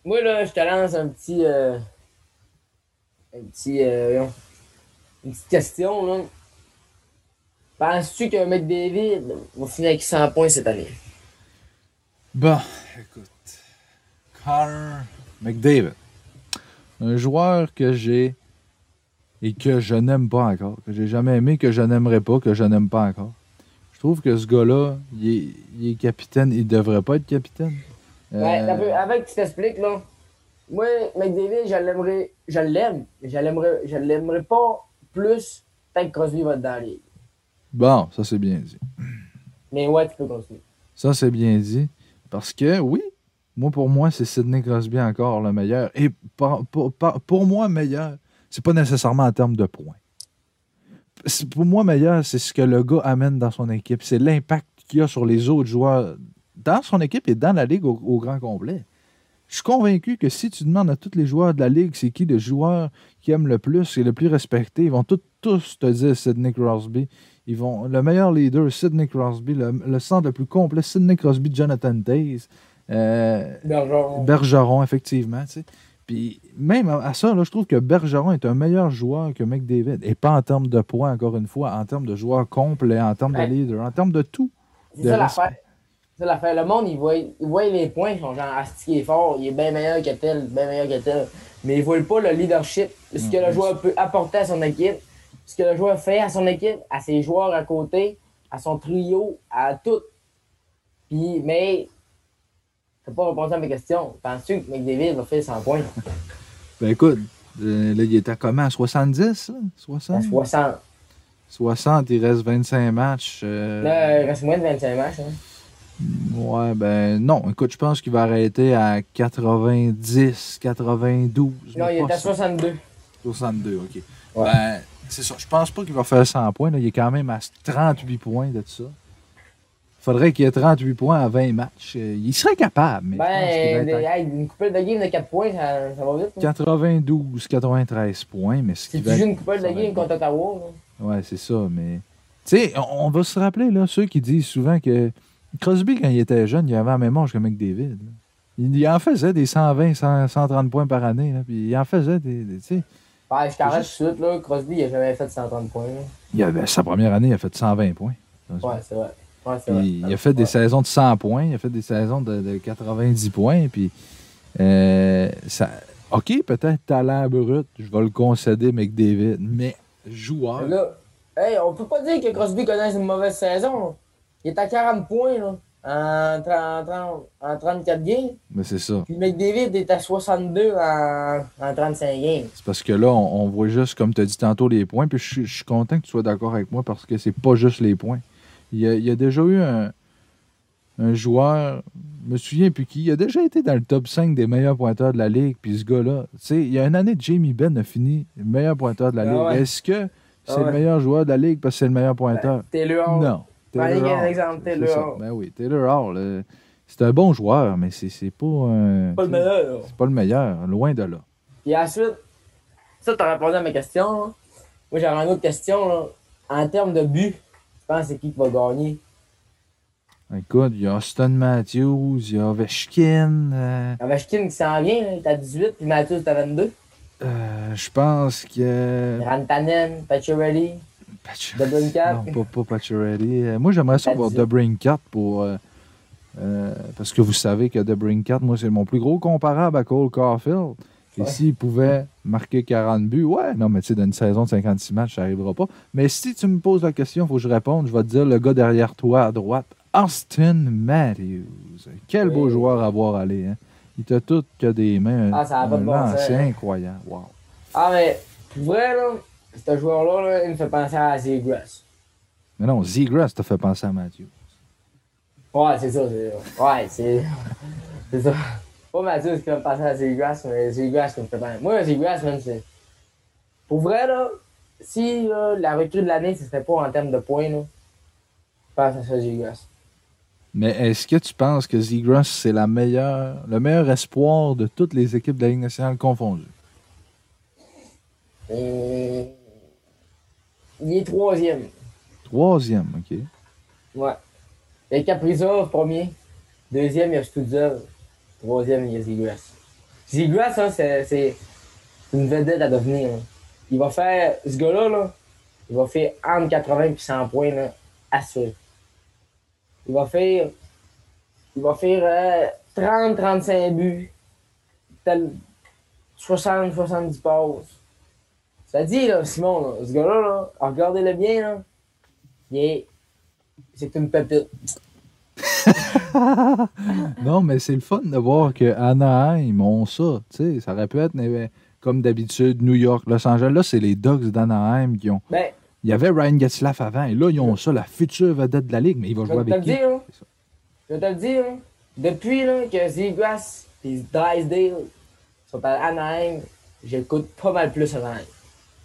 moi, là, je te lance un petit. euh, un petit. euh, une petite question, là. Penses-tu que McDavid va finir avec 100 points cette année? Bon, écoute. Connor McDavid. Un joueur que j'ai et que je n'aime pas encore, que j'ai jamais aimé, que je n'aimerais pas, que je n'aime pas encore. Je trouve que ce gars-là, il est, il est capitaine, il devrait pas être capitaine. Euh, avec que tu t'expliques, là. Moi, McDavid, je l'aimerais. Je l'aime, mais je l'aimerais, je l'aimerais pas plus tant que Crosby va être dans la ligue. bon, ça c'est bien dit. Mais ouais, tu peux continuer. Ça c'est bien dit. Parce que oui, moi pour moi, c'est Sidney Crosby encore le meilleur. Et par- pour, par- pour moi, meilleur, c'est pas nécessairement en termes de points. Pour moi, meilleur, c'est ce que le gars amène dans son équipe. C'est l'impact qu'il a sur les autres joueurs dans son équipe et dans la ligue au, au grand complet. Je suis convaincu que si tu demandes à tous les joueurs de la ligue c'est qui le joueur qui aime le plus et le plus respecté, ils vont tous, tous te dire Sidney Crosby. Ils vont, le meilleur leader, Sidney Crosby, le, le centre le plus complet, Sidney Crosby, Jonathan Taze, euh, Bergeron. Bergeron, effectivement. tu sais. Puis même à, ça, là, je trouve que Bergeron est un meilleur joueur que McDavid. Et pas en termes de points, encore une fois, en termes de joueur complet, en termes Ouais. de leader, en termes de tout. C'est ça l'affaire. C'est ça l'affaire. Le monde, il voit, il voit les points, ils sont genre, Asti qui est fort, il est bien meilleur que tel, bien meilleur que tel. Mais ils voient pas le leadership, ce que le joueur peut apporter à son équipe, ce que le joueur fait à son équipe, à ses joueurs à côté, à son trio, à tout. Puis, mais, t'as pas répondu à mes questions. Penses-tu que McDavid va faire 100 points? Ben écoute, euh, là, il était à comment? À 70, là? 60? À 60. 60, il reste 25 matchs. euh, Là, il reste moins de 25 matchs. Hein. Ouais, ben non. Écoute, je pense qu'il va arrêter à 90, 92. Non, il est à ça. 62. 62, OK. Ouais. Ben, c'est ça. Je pense pas qu'il va faire 100 points. là. Il est quand même à 38 points de ça. Il faudrait qu'il ait 38 points à 20 matchs. Euh, Il serait capable, mais Ben, être à hey, une couple de game de 4 points, ça, ça va vite. hein. 92, 93 points, mais ce Si qui tu joues être- une couple de game être contre Ottawa, là. Ouais, c'est ça, mais. Tu sais, on, on va se rappeler, là, ceux qui disent souvent que Crosby, quand il était jeune, il avait la même âge que McDavid. là. Il, il en faisait des 120, 100, 130 points par année, là, puis il en faisait des. des- tu sais, je t'arrête tout de suite, là. Crosby, il a jamais fait 130 points, là. il avait, sa première année, il a fait 120 points. Ouais, c'est vrai. Ouais, vrai. il a fait des saisons de 100 points, il a fait des saisons de, de 90 points, puis. euh, ça, OK, peut-être talent brut, je vais le concéder, McDavid, mais joueur. Mais Là, hey, on peut pas dire que Crosby connaisse une mauvaise saison. Il est à 40 points, là. En, 30, 30 en 34 games. Mais c'est ça. Puis McDavid est à 62 en, en 35 games. C'est parce que là, on, on voit juste, comme tu as dit tantôt, les points. Puis je, suis- je suis content que tu sois d'accord avec moi parce que c'est pas juste les points. Il y a, il y a déjà eu un, un joueur, je me souviens plus qui, il a déjà été dans le top 5 des meilleurs pointeurs de la ligue. Puis ce gars-là, tu sais, il y a une année, Jamie Benn a fini le meilleur pointeur de la Ah ligue. ouais. Est-ce que c'est Ah le ouais. meilleur joueur de la ligue parce que c'est le meilleur pointeur? Taylor Hall. non. Allez, Taylor un Hall. exemple, C'est Taylor. Hall. Ben oui, Taylor Hall. euh, c'est un bon joueur, mais c'est c'est pas un. Pas le meilleur. C'est pas le meilleur, loin de là. Puis ensuite, ça, t'as répondu à ma question, là. Moi, j'aurais une autre question, là. En termes de but, penses c'est qui qui va gagner? Écoute, il y a Austin Matthews, il y a Ovechkin. euh, Ovechkin qui s'en vient, est à 18, puis Matthews est à 22. euh, je pense que. Rantanen, Pacioretty, Debrincat. Non, pas, pas Pacioretty. Euh, Moi, j'aimerais ça T'as avoir. Debrincat pour. euh, parce que vous savez que Debrincat, moi, c'est mon plus gros comparable à Cole Caulfield. Et s'il pouvait marquer 40 buts, ouais, non, mais tu sais, dans une saison de 56 matchs, ça n'arrivera pas. Mais si tu me poses la question, il faut que je réponde. Je vais te dire le gars derrière toi à droite, Austin Matthews. Quel beau joueur à voir aller. Hein? Il t'a tout que des mains. Ah, ça a pas de bon hein. incroyable. Wow. Ah, mais, pour vrai, là, ce joueur-là, là, il me fait penser à Zegras. Mais non, Zegras t'a fait penser à Matthews. Ouais, c'est ça, c'est Ouais, c'est. c'est ça. Pas Mathieu qui me fait penser à Zegras, mais qui me fait. Moi, Zegras, même, c'est. Pour vrai, là, si là, la recrue de l'année, ce serait pas en termes de points, là, je pense à ça, Zegras. Mais est-ce que tu penses que Zegras, c'est la meilleure, le meilleur espoir de toutes les équipes de la Ligue nationale confondues? Hum, Il est troisième. Troisième, OK. Ouais. Il y a Kaprizov, premier. Deuxième, il y a Studzov. Troisième, il y a ça, c'est une vedette à devenir. Il va faire, ce gars-là, là, il va faire entre 80 et 100 points, là, assuré. Il va faire, il va faire 30-35 buts, tel 60-70 passes. Ça dit, là, Simon, là, ce gars-là, là, regardez-le bien, là, c'est une pépite. Non, mais c'est le fun de voir que Anaheim ont ça. Tu sais, ça aurait pu être comme d'habitude New York, Los Angeles. Là, c'est les Dogs d'Anaheim qui ont. Ben, Il y avait Ryan Getzlaff avant, et là, ils ont ça, la future vedette de la Ligue, mais il va jouer avec qui? dire, hein. Je vais te le dire, hein. depuis là, que Zegras et Drysdale sont à Anaheim, j'écoute pas mal plus Anaheim.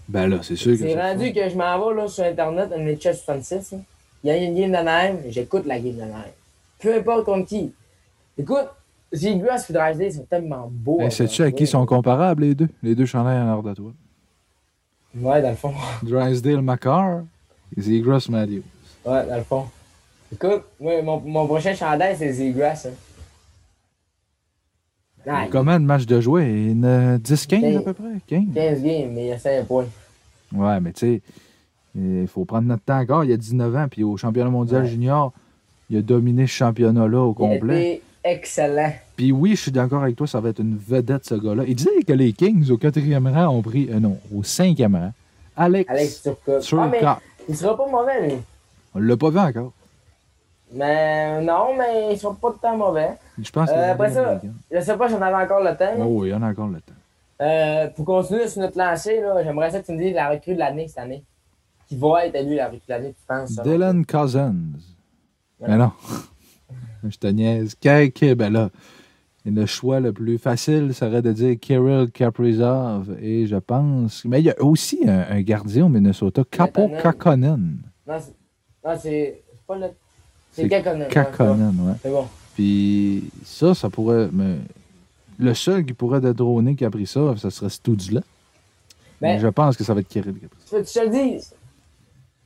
Ben là, c'est sûr que. C'est rendu que je m'en vais là, sur Internet, un NHL 66. là. Il y a une game d'Anaheim, j'écoute la game d'Anaheim. Peu importe contre qui. Écoute, Zegras et Drysdale sont tellement beaux. Ben, Sais-tu à qui ils sont comparables, les deux? Les deux chandails en ordre de toi. Ouais, dans le fond. Drysdale McCarr et Zegras Matthews. Ouais, dans le fond. Écoute, moi, mon, mon prochain chandail, c'est Zegras. Hein. Ah, Combien de matchs de jouer? Une 10-15 à Quinze. peu près? 15? 15 games, mais il y a 5 points. Ouais, mais tu sais, il faut prendre notre temps encore. Il y a 19 ans, puis au championnat mondial Ouais. junior, il a dominé ce championnat-là au Il complet. été excellent. Puis oui, je suis d'accord avec toi, ça va être une vedette, ce gars-là. Il disait que les Kings, au quatrième rang, ont pris, euh, non, au cinquième rang, Alex, Alex Turcotte. Ah, Turcotte. mais il sera pas mauvais, lui. On l'a pas vu encore. Mais non, mais ils sont pas le temps mauvais. Je pense que Euh, après ça. Je sais pas si on avait encore le temps. Oh oui, il y en a encore le temps. Euh, pour continuer sur notre lancée, j'aimerais ça que tu me dises la recrue de l'année cette année. Qui va être lui la recrue de l'année, tu penses? Dylan Cousins. Mais non. Je te niaise. Ben là. et le choix le plus facile serait de dire Kirill Kaprizov. Et je pense. Mais il y a aussi un, un gardien au Minnesota, Capo. Kakkonen. Non, c'est pas le. C'est C'est Kakkonen. Kakkonen, ouais. C'est bon. Puis ça, ça pourrait. Mais le seul qui pourrait détrôner Kaprizov, ça serait Studzla. Mais Mais je pense que ça va être Kirill Kaprizov. tu veux que je te le dis,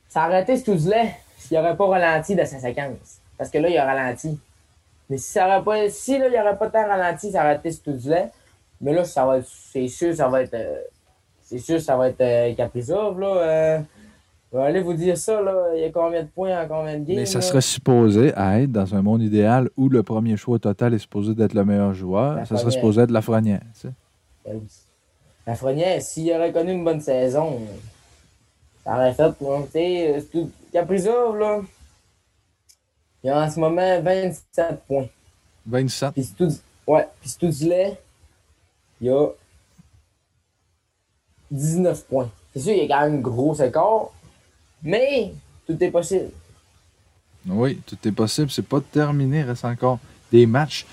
ça aurait été Stouzlet s'il n'aurait pas ralenti de sa séquence. Parce que là, il a ralenti. Mais si ça aurait pas. Si là, il n'aurait pas tant ralenti, ça aurait été Stouzlet. Mais là, ça va être. C'est sûr, ça va être. euh, c'est sûr, ça va être euh, là. Euh, vais aller vous dire ça, là. Il y a combien de points en combien de games? Mais ça là? serait supposé être dans un monde idéal où le premier choix total est supposé d'être le meilleur joueur. ça serait supposé être Lafrenière. tu sais. Ben oui. Lafrenière, s'il aurait connu une bonne saison, ça aurait fait, tu sais, c'est tout- Kaprizov, là, il a en ce moment 27 points. 27. Puis Stoud... ouais, puis Stoudlet, il a 19 points. C'est sûr, il y a quand même un gros écart, mais tout est possible. Oui, tout est possible. C'est pas terminé. Il reste encore des matchs.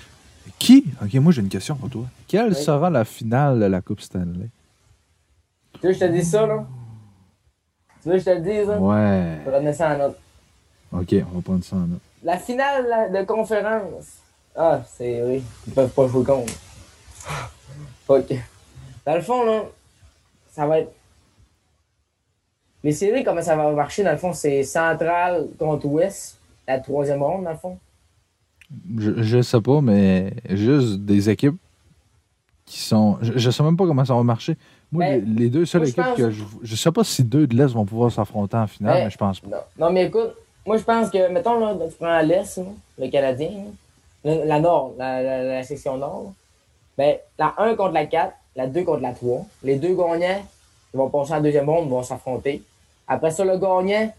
Qui? Ok, moi j'ai une question pour toi. Quelle Oui. sera la finale de la Coupe Stanley? Tu veux que je te dise ça, là? Tu veux que je te le dise, là? Ouais. Je vais donner ça en note. Ok, on va prendre ça en note. La finale de conférence. Ah, c'est oui. Ils peuvent pas jouer contre. Fuck. Dans le fond, là, ça va être. Les séries, comment ça va marcher, dans le fond, c'est central contre ouest, la troisième ronde, dans le fond? Je, je sais pas, mais juste des équipes qui sont. Je, je sais même pas comment ça va marcher. Moi, Ben, les, deux seules équipes pense- que je. Je sais pas si deux de l'Est vont pouvoir s'affronter en finale, Ben, mais je pense pas. Non, non mais écoute, moi je pense que, mettons, là, tu prends l'Est, le Canadien, la, la Nord, la, la, la section Nord, ben, la 1 contre la 4, la 2 contre la 3. Les deux gagnants, ils vont passer en deuxième ronde, ils vont s'affronter. Après ça, le gagnant,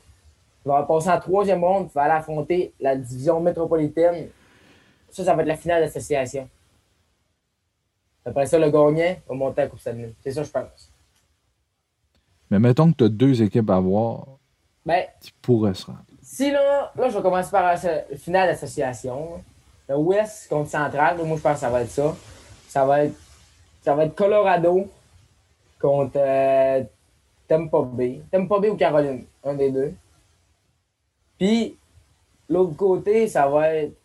va passer en troisième ronde, il va aller affronter la division métropolitaine. Ça, ça va être la finale d'association. Après ça, le gagnant va monter à la Coupe Stanley. C'est ça, je pense. Mais mettons que tu as deux équipes à voir Ben, qui pourraient se rendre. Si là, là, je vais commencer par la finale d'association. Le West contre Central, moi je pense que ça va être ça. Ça va être, ça va être Colorado contre euh, Tampa Bay. Tampa Bay ou Caroline, un des deux. Puis l'autre côté, ça va être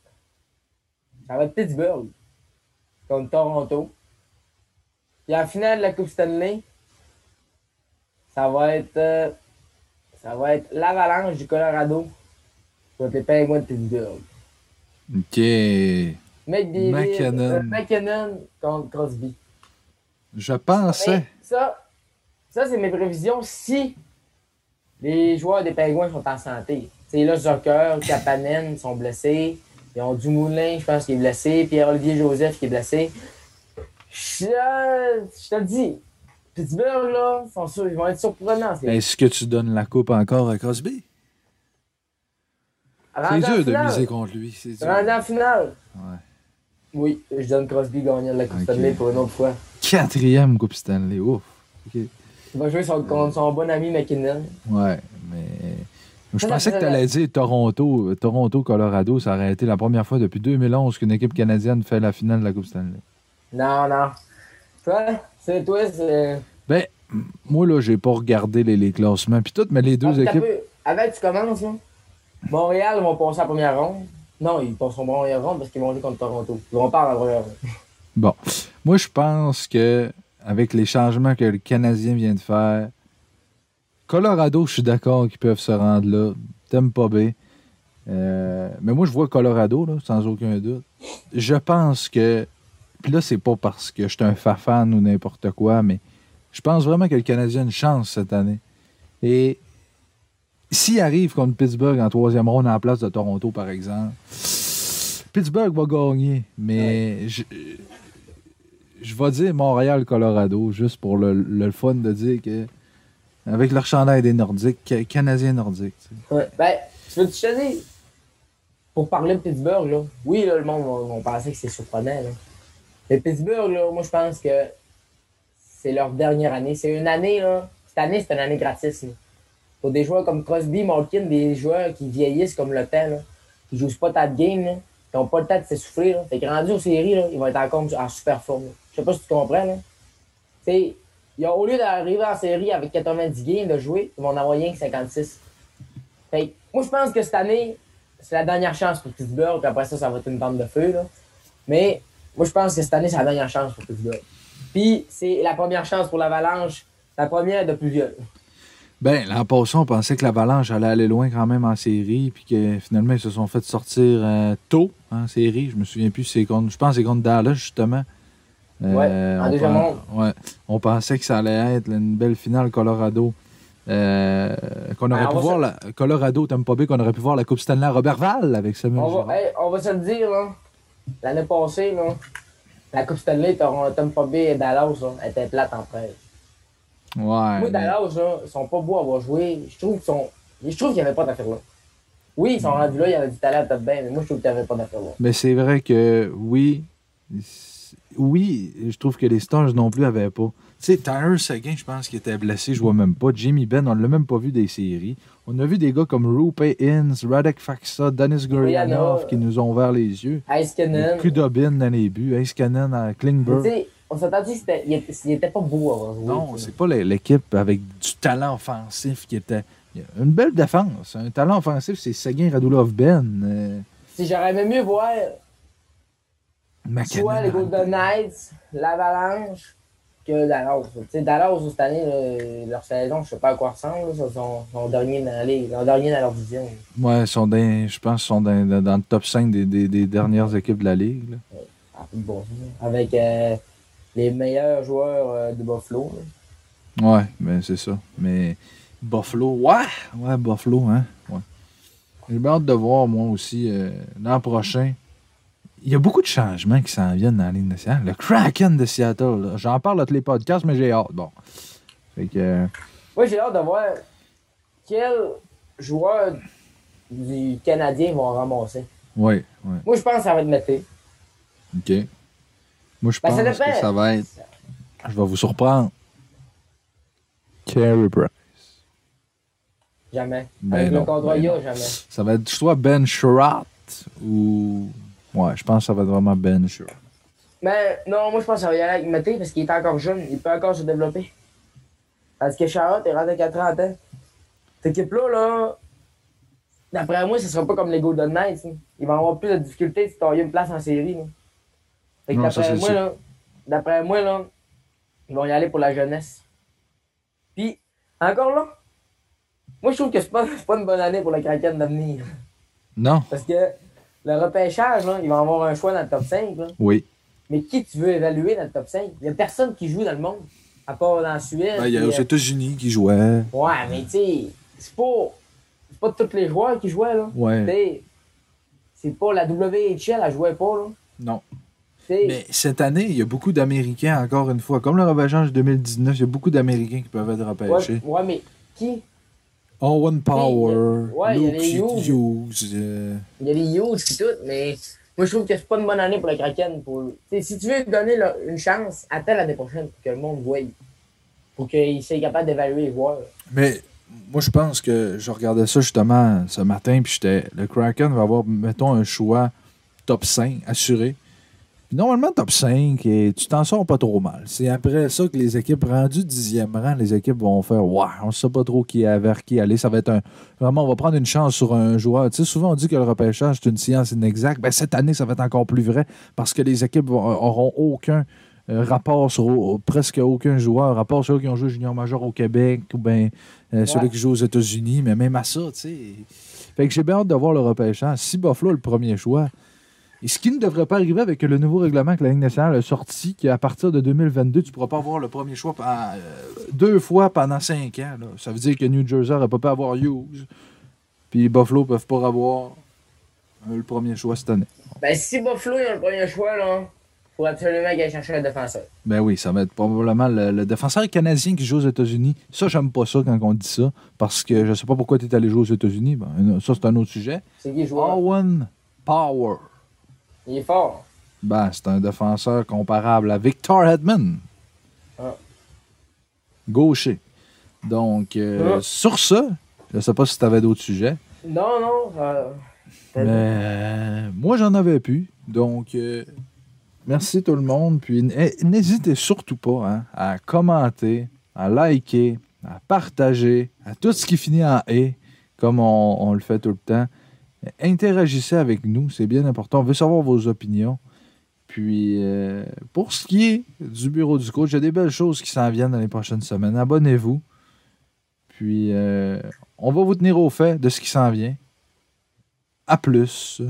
ça va être Pittsburgh contre Toronto. Puis en finale de la Coupe Stanley, ça va être euh, ça va être l'Avalanche du Colorado contre les Penguins de Pittsburgh. Ok. McDavid, McKinnon. euh, McKinnon contre Crosby. Je pensais. Ça, ça c'est mes prévisions si les joueurs des Penguins sont en santé. C'est là, Zucker, Kapanen sont blessés. Ils ont Dumoulin, je pense, qui est blessé. Pierre-Olivier Joseph qui est blessé. Je, je te dis, Pittsburgh, là, sont sûrs- ils vont être surprenants. Est-ce que tu donnes la coupe encore à Crosby? C'est dur de miser contre lui. C'est dur. Rendu en finale. Ouais. Oui, je donne Crosby gagnant de la Coupe. Stanley pour une autre fois. Quatrième Coupe Stanley. Ouf. Il va jouer son- contre son bon ami McKinnon. Ouais, mais. Je pensais que tu allais dire Toronto, euh, Toronto, Colorado, ça aurait été la première fois depuis 2011 qu'une équipe canadienne fait la finale de la Coupe Stanley. Non, non. Toi, c'est toi, c'est. Ben, moi, là, j'ai pas regardé les, les classements puis tout, mais les deux Ah, équipes. peu. Avec, tu commences, là. Montréal vont passer à la première ronde. Non, ils passeront en première ronde parce qu'ils vont jouer contre Toronto. Ils vont pas à la première ronde. Bon, moi, je pense que avec les changements que le Canadien vient de faire, Colorado, je suis d'accord qu'ils peuvent se rendre là. T'aimes pas bien. mais moi, je vois Colorado, là, sans aucun doute. Je pense que. Puis là, c'est pas parce que je suis un fan ou n'importe quoi, mais je pense vraiment que le Canadien a une chance cette année. Et s'il arrive contre Pittsburgh en troisième ronde en place de Toronto, par exemple, Pittsburgh va gagner. Mais je, je vais dire Montréal-Colorado, juste pour le, le fun de dire que avec leur chandail des Nordiques, ca- Canadiens nordiques. tu sais. Ouais. Ben, tu veux te pour parler de Pittsburgh, là, oui, là, le monde, on, on pensait que c'est surprenant. Là. Mais Pittsburgh, moi, je pense que c'est leur dernière année. C'est une année, là. Cette année, c'est une année gratis. Pour des joueurs comme Crosby, Malkin, des joueurs qui vieillissent comme le temps, qui jouent pas tant de game, là, qui n'ont pas le temps de s'essouffler. Fait que rendu aux séries, ils vont être encore en super forme. Je sais pas si tu comprends. Là. Au lieu d'arriver en série avec 90 games de jouer, ils vont en avoir rien que 56. Fait que, moi, je pense que cette année, c'est la dernière chance pour Pittsburgh. Puis après ça, ça va être une bande de feu. Là. Mais moi, je pense que cette année, c'est la dernière chance pour Pittsburgh. Puis c'est la première chance pour l'Avalanche, la première de plusieurs. Ben, l'an passé, on pensait que l'Avalanche allait aller loin quand même en série, puis que finalement, ils se sont fait sortir euh, tôt en série. Je me souviens plus, c'est contre, je pense que c'est contre Dallas, justement. Euh, Ouais, en on deuxième ronde. ouais. On pensait que ça allait être une belle finale Colorado. Euh, qu'on aurait Ben, pu on va voir la, Colorado, t'aimes pas bien qu'on aurait pu voir la Coupe Stanley à Robertval avec Samuel On va, hey, on va se le dire, là. L'année passée, là, la Coupe Stanley, Tom Bay et Dallas, là, était plate en presse. Ouais, Moi, mais- Dallas, là, ils sont pas beaux à avoir joué. Je trouve qu'ils sont. Je trouve qu'il n'y avait pas d'affaire là. Oui, ils sont rendus là, il y avait du talent peut-être bien, mais moi, je trouve qu'il n'y avait pas d'affaire là. Mais c'est vrai que oui, oui, je trouve que les Stars non plus avaient pas. Tu sais, Tyler Seguin, je pense qu'il était blessé, je vois même pas. Jimmy Ben, on l'a même pas vu des séries. On a vu des gars comme Rupe Inns, Radek Faksa, Denis Gurianov Gurianov. qui nous ont ouvert les yeux. Heiskanen. Kudobin dans les buts, Cannon à Klingberg. On s'entend dit qu'il était, il était pas beau joué. Non, c'est pas l'é- l'équipe avec du talent offensif qui était. Une belle défense. Un talent offensif, c'est Seguin, Radulov, Ben. euh, Si j'aurais aimé mieux voir soit les Golden Knights, l'Avalanche, que Dallas. Dallas, cette année, là, leur saison, je sais pas à quoi ressemble. Ils sont, sont derniers dans la ligue, ils sont derniers dans leur division. Ouais, ils sont dans- je pense qu'ils sont dans, dans- le top 5 des, des- des dernières équipes de la Ligue. là. Ah, bon, avec euh, les meilleurs joueurs euh, de Buffalo. là. Ouais, ben c'est ça. Mais Buffalo, ouais, ouais, Buffalo, hein. Ouais. J'ai bien hâte de voir, moi aussi, euh, l'an prochain. Il y a beaucoup de changements qui s'en viennent dans la Ligue nationale. Le Kraken de Seattle, là. j'en parle à tous les podcasts, mais j'ai hâte. Bon. Fait que. euh, Moi, j'ai hâte de voir quels joueurs du Canadien vont ramasser. ouais, ouais. Moi, je pense que ça va être Mété. OK. Moi, je Ben, pense ça que ça va être. Je vais vous surprendre. Carey Price. Jamais. Ben Avec non, le contrat ben non. jamais. Ça va être soit Ben Sherratt ou. Ouais, je pense que ça va être vraiment Ben Sherratt. Mais non, moi, je pense que ça va y aller avec Mété parce qu'il est encore jeune. Il peut encore se développer. Parce que Charlotte est rendu à 30 ans. Cette équipe-là, là, d'après moi, ce sera pas comme les Golden Knights. là. Ils vont avoir plus de difficultés de se tailler une place en série. là. Fait que d'après moi, là, d'après moi, là, ils vont y aller pour la jeunesse. Puis, encore là, moi, je trouve que c'est pas, c'est pas une bonne année pour le Kraken d'avenir. Non? Parce que le repêchage, là, ils vont avoir un choix dans le top 5. Là. Oui. Mais qui tu veux évaluer dans le top 5? Il n'y a personne qui joue dans le monde, à part dans la Suède. Ben, il y a aux euh, États-Unis qui jouaient. Ouais, mais tu sais, c'est pas, c'est pas tous les joueurs qui jouaient, là. Ouais. C'est pas la WHL, elle jouait pas, là. Non. Mais cette année, il y a beaucoup d'Américains, encore une fois. Comme le repêchage 2019, il y a beaucoup d'Américains qui peuvent être repêchés. ouais, ouais, mais qui? Owen Power, Ouais, Luke Hughes. euh, Il y a des huge et tout, mais moi, je trouve que c'est pas une bonne année pour le Kraken. Pour... t'sais, si tu veux donner là, une chance, attends l'année prochaine pour que le monde voie. Pour qu'il soit capable d'évaluer les joueurs. Mais moi, je pense que je regardais ça justement ce matin, puis j'étais. Le Kraken va avoir, mettons, un choix top 5 assuré. Normalement, top 5, et tu t'en sors pas trop mal. C'est après ça que les équipes rendues dixième rang, les équipes vont faire Ouais, on ne sait pas trop qui est vers qui aller. Ça va être un. Vraiment, on va prendre une chance sur un joueur. Tu sais, souvent, on dit que le repêchage, c'est une science inexacte. Ben, cette année, ça va être encore plus vrai parce que les équipes vont- auront aucun euh, rapport sur au- presque aucun joueur, rapport sur ceux qui ont joué junior major au Québec ou bien euh, celui qui joue aux États-Unis, mais même à ça, tu sais. Fait que j'ai bien hâte de voir le repêchage. Si Buffalo le premier choix, et ce qui ne devrait pas arriver avec le nouveau règlement que la Ligue nationale a sorti, qu'à partir de 2022, tu ne pourras pas avoir le premier choix pendant, euh, deux fois pendant cinq ans. là. Ça veut dire que New Jersey n'aurait pas pu avoir Hughes, puis Buffalo ne peuvent pas avoir euh, le premier choix cette année. Ben, si Buffalo ont le premier choix, là, faut absolument qu'il aille chercher un défenseur. Ben oui, ça va être probablement le, le défenseur canadien qui joue aux États-Unis. Ça, j'aime pas ça quand on dit ça, parce que je sais pas pourquoi tu es allé jouer aux États-Unis. Ben, ça, c'est un autre sujet. C'est qui le joueur? Owen Power. Il est fort. Ben, c'est un défenseur comparable à Victor Hedman. Ah. Gaucher. Donc, euh, Ah. sur ça, je sais pas si tu avais d'autres sujets, Non, non. euh, mais euh, moi, j'en avais plus. Donc, euh, merci tout le monde. Puis, eh, n'hésitez surtout pas hein, à commenter, à liker, à partager, à tout ce qui finit en « et », comme on, on le fait tout le temps. Interagissez avec nous, c'est bien important. On veut savoir vos opinions. Puis, euh, pour ce qui est du bureau du coach, il y a des belles choses qui s'en viennent dans les prochaines semaines. Abonnez-vous. Puis, euh, on va vous tenir au fait de ce qui s'en vient. À plus.